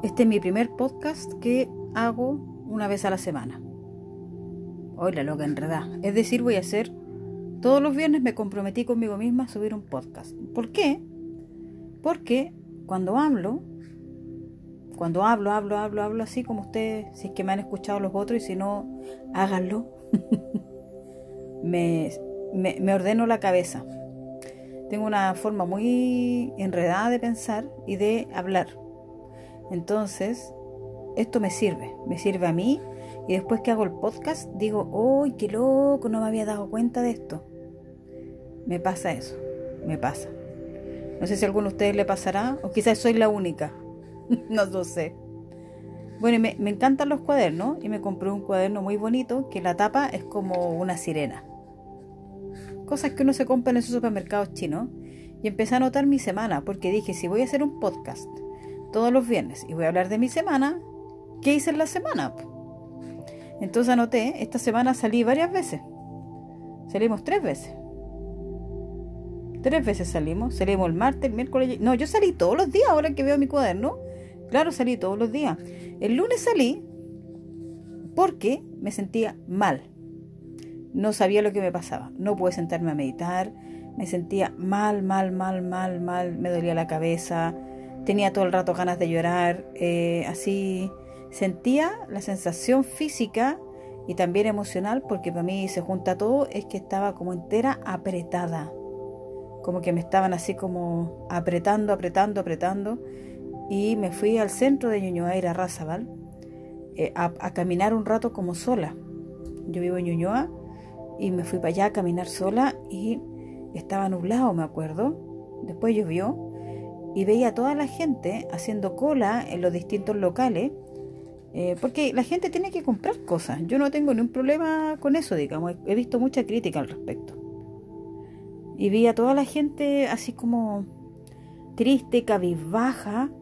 Este es mi primer podcast que hago una vez a la semana. Hoy la loca enredada. Es decir, voy a hacer. Todos los viernes me comprometí conmigo misma a subir un podcast. ¿Por qué? Porque cuando hablo, cuando hablo, hablo, hablo, hablo así como ustedes, si es que me han escuchado los otros y si no, háganlo. me, me, me ordeno la cabeza. Tengo una forma muy enredada de pensar y de hablar. Entonces, esto me sirve, me sirve a mí y después que hago el podcast digo, ¡uy, qué loco! No me había dado cuenta de esto. Me pasa eso, me pasa. No sé si a alguno de ustedes le pasará o quizás soy la única, no lo sé. Bueno, me, me encantan los cuadernos y me compré un cuaderno muy bonito que la tapa es como una sirena. Cosas que uno se compra en esos supermercados chinos. Y empecé a anotar mi semana porque dije, si voy a hacer un podcast todos los viernes y voy a hablar de mi semana, ¿qué hice en la semana? Entonces anoté, esta semana salí varias veces. Salimos tres veces. Tres veces salimos. Salimos el martes, el miércoles. No, yo salí todos los días ahora que veo mi cuaderno. Claro, salí todos los días. El lunes salí porque me sentía mal. No sabía lo que me pasaba. No pude sentarme a meditar. Me sentía mal, mal, mal, mal, mal. Me dolía la cabeza tenía todo el rato ganas de llorar, eh, así sentía la sensación física y también emocional, porque para mí se junta todo, es que estaba como entera apretada, como que me estaban así como apretando, apretando, apretando, y me fui al centro de Ñuñoa, ir a Razabal, eh, a, a, caminar un rato como sola. Yo vivo en Ñuñoa y me fui para allá a caminar sola y estaba nublado, me acuerdo. Después llovió y veía a toda la gente haciendo cola en los distintos locales, eh, porque la gente tiene que comprar cosas. Yo no tengo ningún problema con eso, digamos. He visto mucha crítica al respecto. Y vi a toda la gente así como triste, cabizbaja,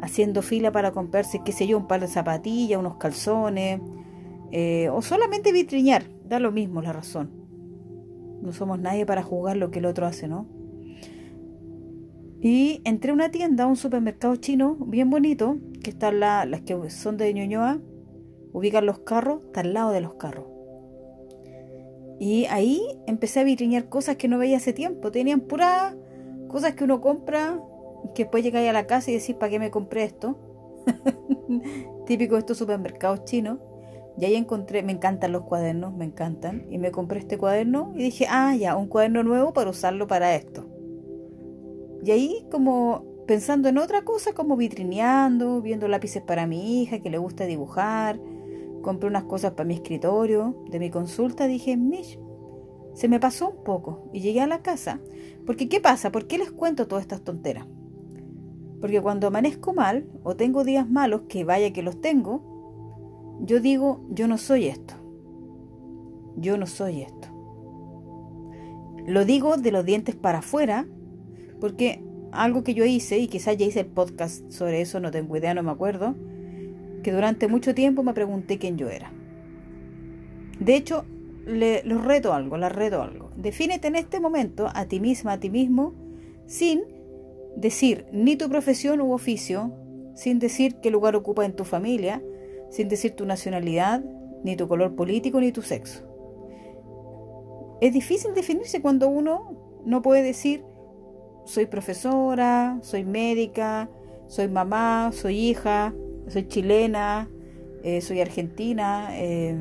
haciendo fila para comprarse, qué sé yo, un par de zapatillas, unos calzones, eh, o solamente vitriñar. Da lo mismo la razón. No somos nadie para juzgar lo que el otro hace, ¿no? Y entré a una tienda, un supermercado chino bien bonito, que están la, las que son de Ñuñoa, ubican los carros, está al lado de los carros. Y ahí empecé a vitriñar cosas que no veía hace tiempo. Tenían puras cosas que uno compra, que después llegáis a la casa y decís, ¿para qué me compré esto? Típico de estos supermercados chinos. Y ahí encontré, me encantan los cuadernos, me encantan. Y me compré este cuaderno y dije, ah, ya, un cuaderno nuevo para usarlo para esto. Y ahí como pensando en otra cosa, como vitrineando, viendo lápices para mi hija que le gusta dibujar, compré unas cosas para mi escritorio, de mi consulta, dije, Mish, se me pasó un poco y llegué a la casa. Porque ¿qué pasa? ¿Por qué les cuento todas estas tonteras? Porque cuando amanezco mal o tengo días malos, que vaya que los tengo, yo digo, yo no soy esto. Yo no soy esto. Lo digo de los dientes para afuera, porque algo que yo hice, y quizás ya hice el podcast sobre eso, no tengo idea, no me acuerdo, que durante mucho tiempo me pregunté quién yo era. De hecho, le, los reto algo, la reto algo. Defínete en este momento a ti misma, a ti mismo, sin decir ni tu profesión u oficio, sin decir qué lugar ocupa en tu familia, sin decir tu nacionalidad, ni tu color político, ni tu sexo. Es difícil definirse cuando uno no puede decir soy profesora, soy médica, soy mamá, soy hija, soy chilena, eh, soy argentina, eh,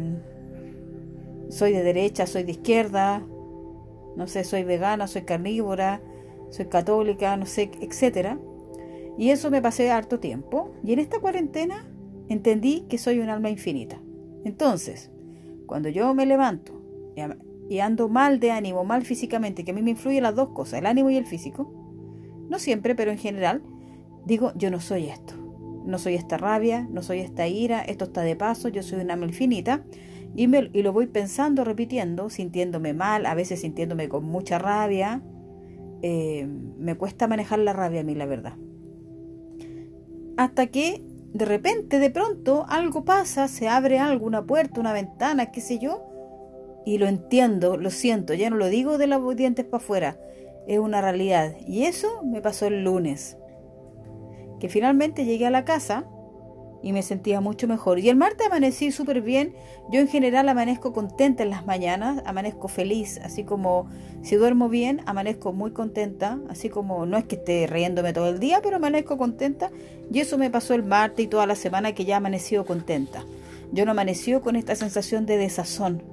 soy de derecha, soy de izquierda, no sé, soy vegana, soy carnívora, soy católica, no sé, etcétera. Y eso me pasé harto tiempo. Y en esta cuarentena entendí que soy un alma infinita. Entonces, cuando yo me levanto y ando mal de ánimo, mal físicamente, que a mí me influyen las dos cosas, el ánimo y el físico, no siempre, pero en general, digo, yo no soy esto, no soy esta rabia, no soy esta ira, esto está de paso, yo soy una alma infinita, y, me, y lo voy pensando, repitiendo, sintiéndome mal, a veces sintiéndome con mucha rabia, eh, me cuesta manejar la rabia a mí, la verdad. Hasta que de repente, de pronto, algo pasa, se abre algo, una puerta, una ventana, qué sé yo, y lo entiendo, lo siento, ya no lo digo de los dientes para afuera, es una realidad. Y eso me pasó el lunes, que finalmente llegué a la casa y me sentía mucho mejor. Y el martes amanecí súper bien. Yo en general amanezco contenta en las mañanas, amanezco feliz, así como si duermo bien, amanezco muy contenta, así como no es que esté riéndome todo el día, pero amanezco contenta. Y eso me pasó el martes y toda la semana que ya amanecido contenta. Yo no amaneció con esta sensación de desazón,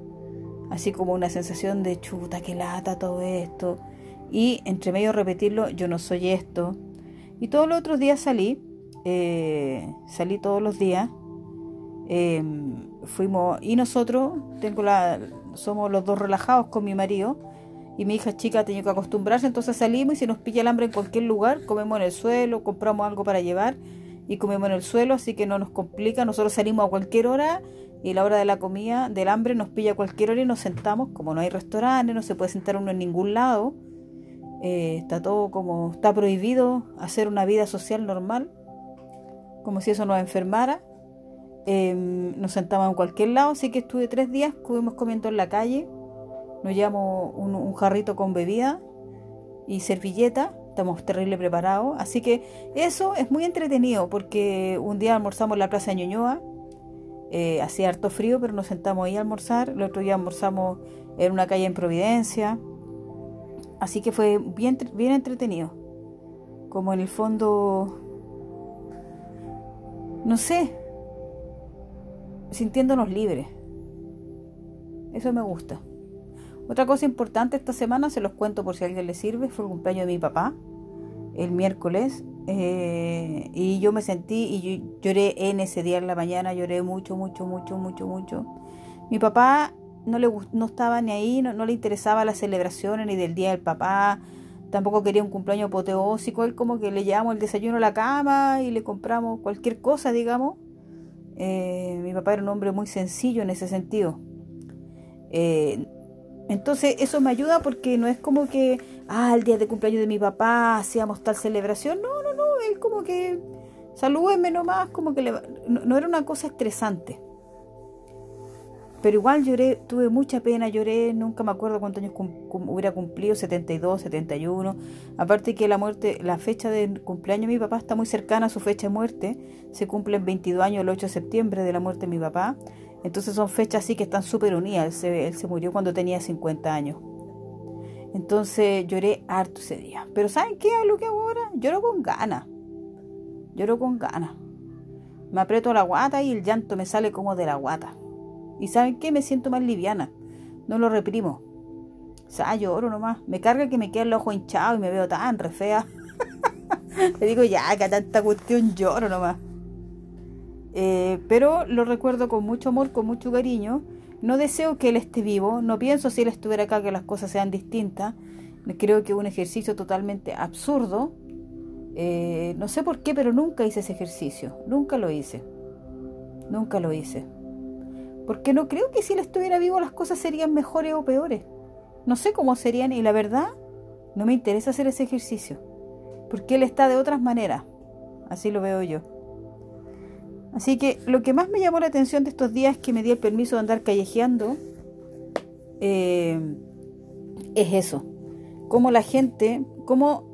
así como una sensación de chuta, que lata todo esto. Y entre medio repetirlo, yo no soy esto. Y todos los otros días salí eh, salí todos los días. Eh, fuimos, y nosotros, tengo la, somos los dos relajados con mi marido, y mi hija chica ha tenido que acostumbrarse, entonces salimos y si nos pilla el hambre en cualquier lugar, comemos en el suelo, compramos algo para llevar y comemos en el suelo, así que no nos complica, nosotros salimos a cualquier hora y la hora de la comida, del hambre, nos pilla a cualquier hora y nos sentamos, como no hay restaurantes, no se puede sentar uno en ningún lado, eh, está todo como, está prohibido hacer una vida social normal, como si eso nos enfermara. Em, nos sentamos en cualquier lado, así que estuve tres días, estuvimos comiendo en la calle, nos llevamos un, jarrito con bebida y servilleta, estamos terrible preparados, así que eso es muy entretenido porque un día almorzamos en la Plaza de Ñuñoa, eh, hacía harto frío, pero nos sentamos ahí a almorzar, el otro día almorzamos en una calle en Providencia, así que fue bien, bien entretenido, como en el fondo no sé, sintiéndonos libres. Eso me gusta. Otra cosa importante esta semana, se los cuento por si a alguien le sirve, fue el cumpleaños de mi papá, el miércoles, eh, y yo me sentí, y lloré en ese día en la mañana, lloré mucho, mucho, mucho, mucho, mucho. Mi papá no, le, no estaba ni ahí, no, no le interesaba las celebraciones ni del día del papá, tampoco quería un cumpleaños apoteósico, él como que le llevamos el desayuno a la cama y le compramos cualquier cosa, digamos. Eh, mi papá era un hombre muy sencillo en ese sentido. Eh, entonces eso me ayuda porque no es como que, ah, el día de cumpleaños de mi papá hacíamos tal celebración. No, no, no, él como que salúdeme nomás, como que no era una cosa estresante. Pero igual lloré, tuve mucha pena, lloré, nunca me acuerdo cuántos años hubiera cumplido, 72, 71. Aparte que la muerte, la fecha de cumpleaños de mi papá está muy cercana a su fecha de muerte. Se cumplen 22 años el 8 de septiembre de la muerte de mi papá. Entonces son fechas así que están súper unidas. Él se, murió cuando tenía 50 años. Entonces lloré harto ese día. Pero ¿saben qué es lo que ahora? Lloro con ganas. Lloro con ganas. Me aprieto la guata y el llanto me sale como de la guata. Y ¿saben qué? Me siento más liviana. No lo reprimo. O sea, lloro nomás. Me carga que me quede el ojo hinchado y me veo tan re fea. Le digo, ya, que tanta cuestión lloro nomás. Eh, pero lo recuerdo con mucho amor, con mucho cariño. No deseo que él esté vivo. No pienso si él estuviera acá que las cosas sean distintas. Creo que es un ejercicio totalmente absurdo. Eh, no sé por qué, pero nunca hice ese ejercicio. Nunca lo hice. Nunca lo hice. Porque no creo que si él estuviera vivo las cosas serían mejores o peores. No sé cómo serían y la verdad no me interesa hacer ese ejercicio. Porque él está de otras maneras. Así lo veo yo. Así que lo que más me llamó la atención de estos días que me di el permiso de andar callejeando eh, es eso. Cómo la gente, cómo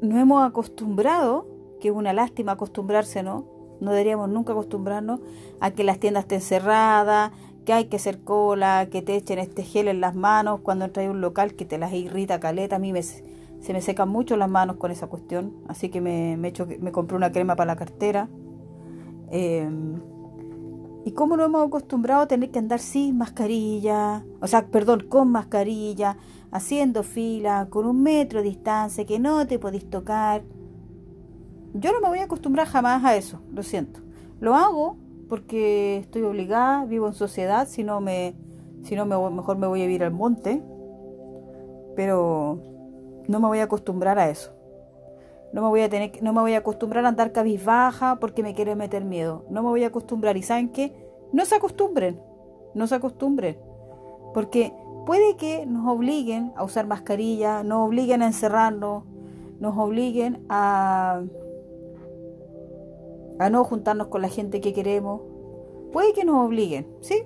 nos hemos acostumbrado, que es una lástima acostumbrarse, ¿no? No deberíamos nunca acostumbrarnos a que las tiendas estén cerradas, que hay que hacer cola, que te echen este gel en las manos cuando entras a un local que te las irrita caleta. A mí me, se me secan mucho las manos con esa cuestión, así que me, me, me compré una crema para la cartera. Em, y cómo nos hemos acostumbrado a tener que andar sin mascarilla, o sea, perdón, con mascarilla, haciendo fila, con un metro de distancia, que no te podís tocar yo no me voy a acostumbrar jamás a eso, lo siento. Lo hago porque estoy obligada, vivo en sociedad, si no me si no me, mejor me voy a vivir al monte, pero no me voy a acostumbrar a eso. No me voy a tener no me voy a acostumbrar a andar cabizbaja porque me quiere meter miedo. No me voy a acostumbrar y saben qué? No se acostumbren. No se acostumbren. Porque puede que nos obliguen a usar mascarilla, nos obliguen a encerrarnos, nos obliguen a a no juntarnos con la gente que queremos. Puede que nos obliguen, ¿sí?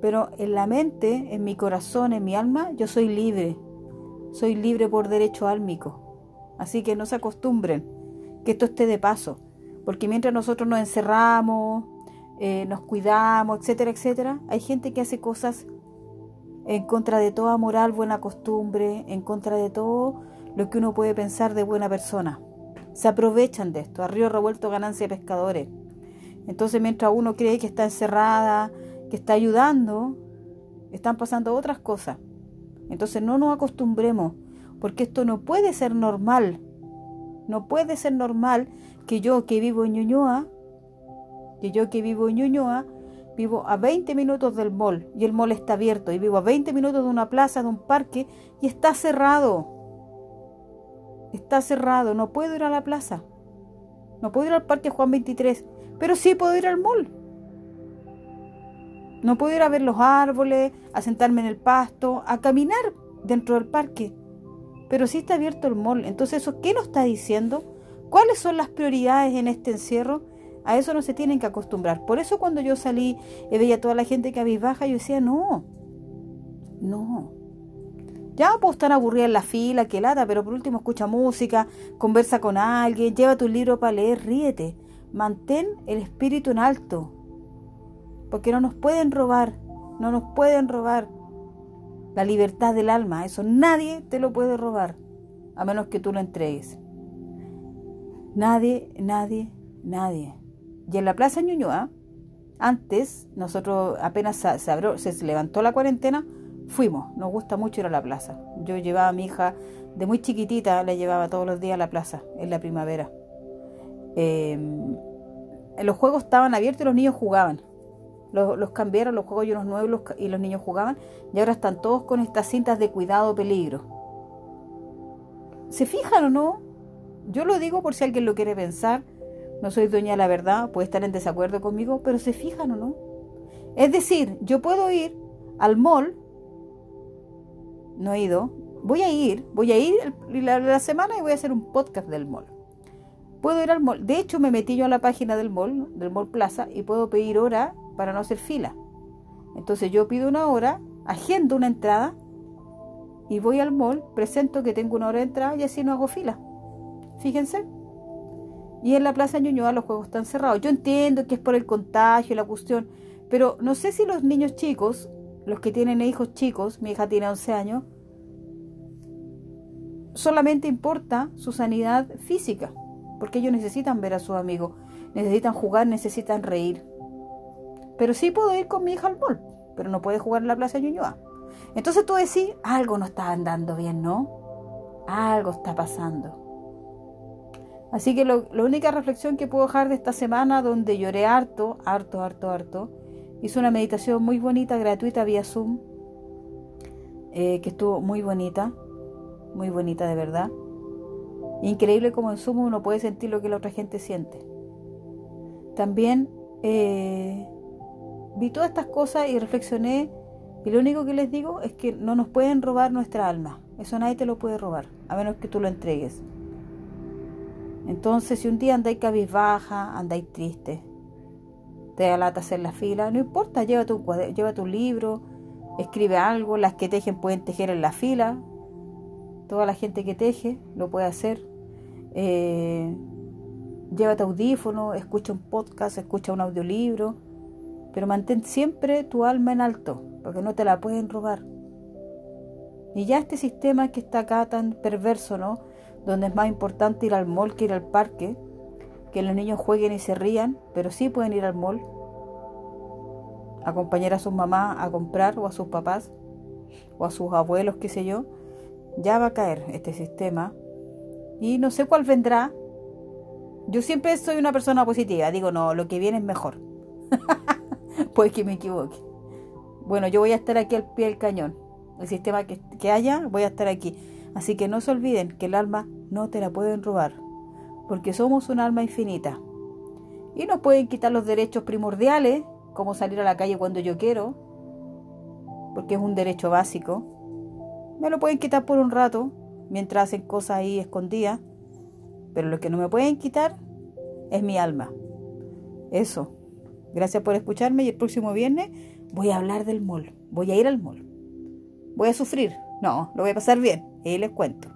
Pero en la mente, en mi corazón, en mi alma, yo soy libre. Soy libre por derecho álmico. Así que no se acostumbren que esto esté de paso. Porque mientras nosotros nos encerramos, eh, nos cuidamos, etcétera, etcétera, hay gente que hace cosas en contra de toda moral, buena costumbre, en contra de todo lo que uno puede pensar de buena persona. Se aprovechan de esto, a río revuelto ganancia de pescadores. Entonces mientras uno cree que está encerrada, que está ayudando, están pasando otras cosas. Entonces no nos acostumbremos, porque esto no puede ser normal. No puede ser normal que yo que vivo en Ñuñoa, que yo que vivo en Ñuñoa, vivo a 20 minutos del mall y el mall está abierto y vivo a 20 minutos de una plaza, de un parque y está cerrado. Está cerrado, no puedo ir a la plaza. No puedo ir al parque Juan 23, pero sí puedo ir al mall. No puedo ir a ver los árboles, a sentarme en el pasto, a caminar dentro del parque. Pero sí está abierto el mall. Entonces, ¿eso qué nos está diciendo? ¿Cuáles son las prioridades en este encierro? A eso no se tienen que acostumbrar. Por eso cuando yo salí y veía a toda la gente que baja, yo decía, no, no. Ya puedo estar aburrida en la fila, que lata, pero por último escucha música, conversa con alguien, lleva tu libro para leer, ríete. Mantén el espíritu en alto. Porque no nos pueden robar, no nos pueden robar la libertad del alma. Eso nadie te lo puede robar, a menos que tú lo entregues. Nadie, nadie, nadie. Y en la Plaza Ñuñoa, antes, nosotros apenas se, se, levantó la cuarentena, fuimos. Nos gusta mucho ir a la plaza. Yo llevaba a mi hija de muy chiquitita, la llevaba todos los días a la plaza, en la primavera. Em, los juegos estaban abiertos y los niños jugaban. Los, cambiaron, los juegos y unos nuevos y los niños jugaban. Y ahora están todos con estas cintas de cuidado, peligro. ¿Se fijan o no? Yo lo digo por si alguien lo quiere pensar no soy dueña de la verdad, puede estar en desacuerdo conmigo, pero se fijan o no. Es decir, yo puedo ir al mall, no he ido, voy a ir, voy a ir la, semana y voy a hacer un podcast del mall. Puedo ir al mall, de hecho me metí yo a la página del mall, del mall plaza, y puedo pedir hora para no hacer fila. Entonces yo pido una hora, agendo una entrada y voy al mall, presento que tengo una hora de entrada y así no hago fila. Fíjense. Y en la Plaza Ñuñoa los juegos están cerrados. Yo entiendo que es por el contagio la cuestión, pero no sé si los niños chicos, los que tienen hijos chicos, mi hija tiene 11 años, solamente importa su sanidad física, porque ellos necesitan ver a sus amigos, necesitan jugar, necesitan reír. Pero sí puedo ir con mi hija al mall, pero no puede jugar en la Plaza Ñuñoa. Entonces tú decís, algo no está andando bien, ¿no? Algo está pasando. Así que lo, la única reflexión que puedo dejar de esta semana, donde lloré harto, harto, harto, harto, hice una meditación muy bonita, gratuita vía Zoom, eh, que estuvo muy bonita, muy bonita de verdad. Increíble como en Zoom uno puede sentir lo que la otra gente siente. También eh, vi todas estas cosas y reflexioné y lo único que les digo es que no nos pueden robar nuestra alma. Eso nadie te lo puede robar, a menos que tú lo entregues. Entonces, si un día andáis cabizbaja, andáis triste, te da lata hacer la fila, no importa, lleva tu, libro, escribe algo, las que tejen pueden tejer en la fila, toda la gente que teje lo puede hacer. Eh, lleva tu audífono, escucha un podcast, escucha un audiolibro, pero mantén siempre tu alma en alto, porque no te la pueden robar. Y ya este sistema que está acá tan perverso, ¿no? donde es más importante ir al mall que ir al parque, que los niños jueguen y se rían, pero sí pueden ir al mall, acompañar a sus mamás a comprar o a sus papás o a sus abuelos, qué sé yo, ya va a caer este sistema y no sé cuál vendrá. Yo siempre soy una persona positiva, digo, no, lo que viene es mejor. Puede que me equivoque. Bueno, yo voy a estar aquí al pie del cañón. El sistema que, que haya, voy a estar aquí. Así que no se olviden que el alma no te la pueden robar, porque somos un alma infinita. Y nos pueden quitar los derechos primordiales, como salir a la calle cuando yo quiero, porque es un derecho básico. Me lo pueden quitar por un rato, mientras hacen cosas ahí escondidas, pero lo que no me pueden quitar es mi alma. Eso. Gracias por escucharme y el próximo viernes voy a hablar del mall. Voy a ir al mall. Voy a sufrir. No, lo voy a pasar bien. Y les cuento.